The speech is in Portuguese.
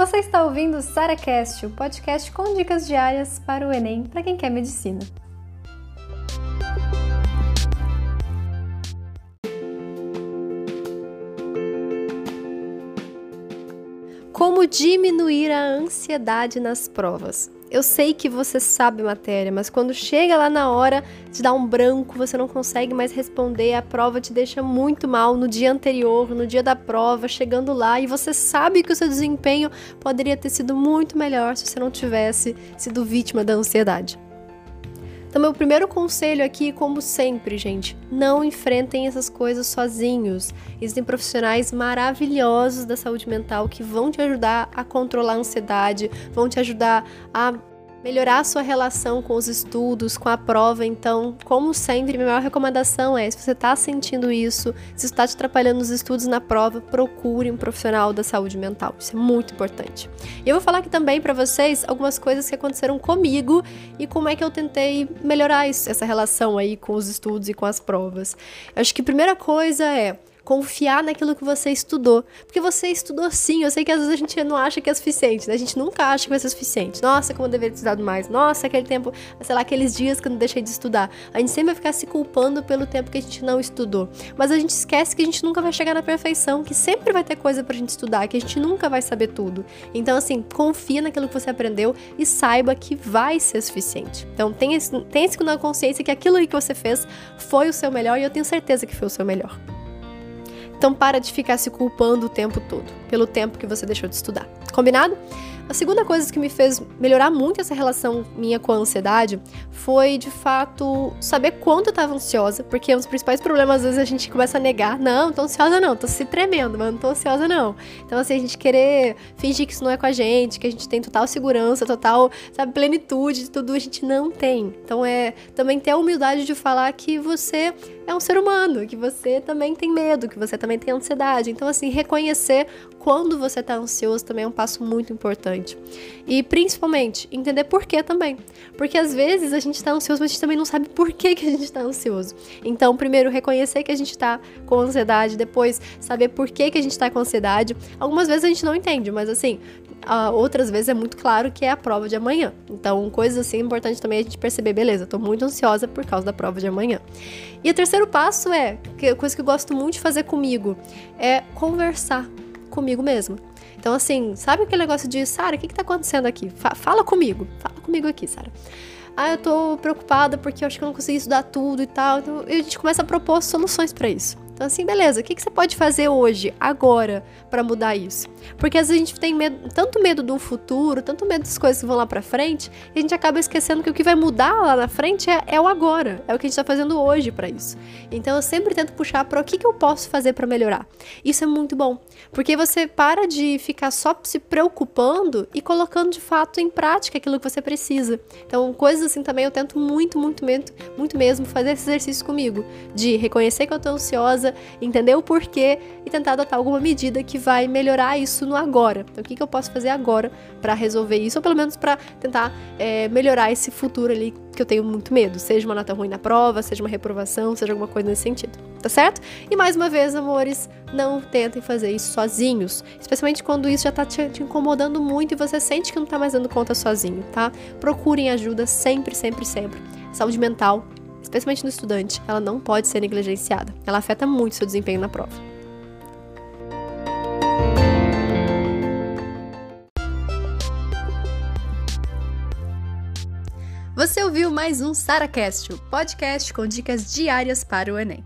Você está ouvindo o SaraCast, o podcast com dicas diárias para o Enem para quem quer medicina. Como diminuir a ansiedade nas provas? Eu sei que você sabe matéria, mas quando chega lá na hora de dar um branco, você não consegue mais responder, a prova te deixa muito mal no dia anterior, no dia da prova, chegando lá e você sabe que o seu desempenho poderia ter sido muito melhor se você não tivesse sido vítima da ansiedade. Então, meu primeiro conselho aqui, como sempre, gente, não enfrentem essas coisas sozinhos. Existem profissionais maravilhosos da saúde mental que vão te ajudar a controlar a ansiedade, vão te ajudar a melhorar a sua relação com os estudos, com a prova. Então, como sempre, minha maior recomendação é: se você está sentindo isso, se está te atrapalhando nos estudos na prova, procure um profissional da saúde mental. Isso é muito importante. E eu vou falar aqui também para vocês algumas coisas que aconteceram comigo e como é que eu tentei melhorar isso, essa relação aí com os estudos e com as provas. Eu acho que a primeira coisa é confiar naquilo que você estudou. Porque você estudou sim. Eu sei que às vezes a gente não acha que é suficiente, né? A gente nunca acha que vai ser suficiente. Nossa, como eu deveria ter estudado mais. Nossa, aquele tempo, sei lá, aqueles dias que eu não deixei de estudar. A gente sempre vai ficar se culpando pelo tempo que a gente não estudou. Mas a gente esquece que a gente nunca vai chegar na perfeição, que sempre vai ter coisa pra gente estudar, que a gente nunca vai saber tudo. Então, assim, confia naquilo que você aprendeu e saiba que vai ser suficiente. Então, tenha, tenha esse na consciência que aquilo que você fez foi o seu melhor e eu tenho certeza que foi o seu melhor. Então para de ficar se culpando o tempo todo pelo tempo que você deixou de estudar. Combinado? A segunda coisa que me fez melhorar muito essa relação minha com a ansiedade foi, de fato, saber quanto eu estava ansiosa, porque um dos principais problemas, às vezes, a gente começa a negar. Não, tô ansiosa não, tô se tremendo, mas não tô ansiosa não. Então, assim, a gente querer fingir que isso não é com a gente, que a gente tem total segurança, total, sabe, plenitude de tudo, a gente não tem. Então, é também ter a humildade de falar que você é um ser humano, que você também tem medo, que você também tem ansiedade. Então, assim, reconhecer quando você tá ansioso também é um passo muito importante. E principalmente, entender por que também. Porque às vezes a gente tá ansioso, mas a gente também não sabe por que, que a gente tá ansioso. Então, primeiro, reconhecer que a gente tá com ansiedade, depois, saber por que, que a gente tá com ansiedade. Algumas vezes a gente não entende, mas assim, outras vezes é muito claro que é a prova de amanhã. Então, coisas assim é importante também a gente perceber, beleza, tô muito ansiosa por causa da prova de amanhã. E o terceiro passo é, coisa que eu gosto muito de fazer comigo, é conversar comigo mesma. Então, assim, sabe aquele negócio de, Sara, o que, que tá acontecendo aqui? Fa fala comigo, fala comigo aqui, Sara. Ah, eu tô preocupada porque eu acho que eu não consegui estudar tudo e tal. Então, a gente começa a propor soluções para isso. Então, assim, beleza, o que, que você pode fazer hoje, agora, para mudar isso? Porque às vezes a gente tem medo, tanto medo do futuro, tanto medo das coisas que vão lá pra frente, e a gente acaba esquecendo que o que vai mudar lá na frente é, é o agora, é o que a gente tá fazendo hoje para isso. Então eu sempre tento puxar para o que, que eu posso fazer para melhorar. Isso é muito bom, porque você para de ficar só se preocupando e colocando de fato em prática aquilo que você precisa. Então, coisas assim também eu tento muito, muito, muito, muito mesmo fazer esse exercício comigo, de reconhecer que eu tô ansiosa entender o porquê e tentar adotar alguma medida que vai melhorar isso no agora. Então, o que, que eu posso fazer agora para resolver isso, ou pelo menos para tentar é, melhorar esse futuro ali que eu tenho muito medo, seja uma nota ruim na prova, seja uma reprovação, seja alguma coisa nesse sentido, tá certo? E mais uma vez, amores, não tentem fazer isso sozinhos, especialmente quando isso já tá te, te incomodando muito e você sente que não tá mais dando conta sozinho, tá? Procurem ajuda sempre, sempre, sempre. Saúde mental especialmente no estudante, ela não pode ser negligenciada. Ela afeta muito seu desempenho na prova. Você ouviu mais um SaraCast, o podcast com dicas diárias para o Enem.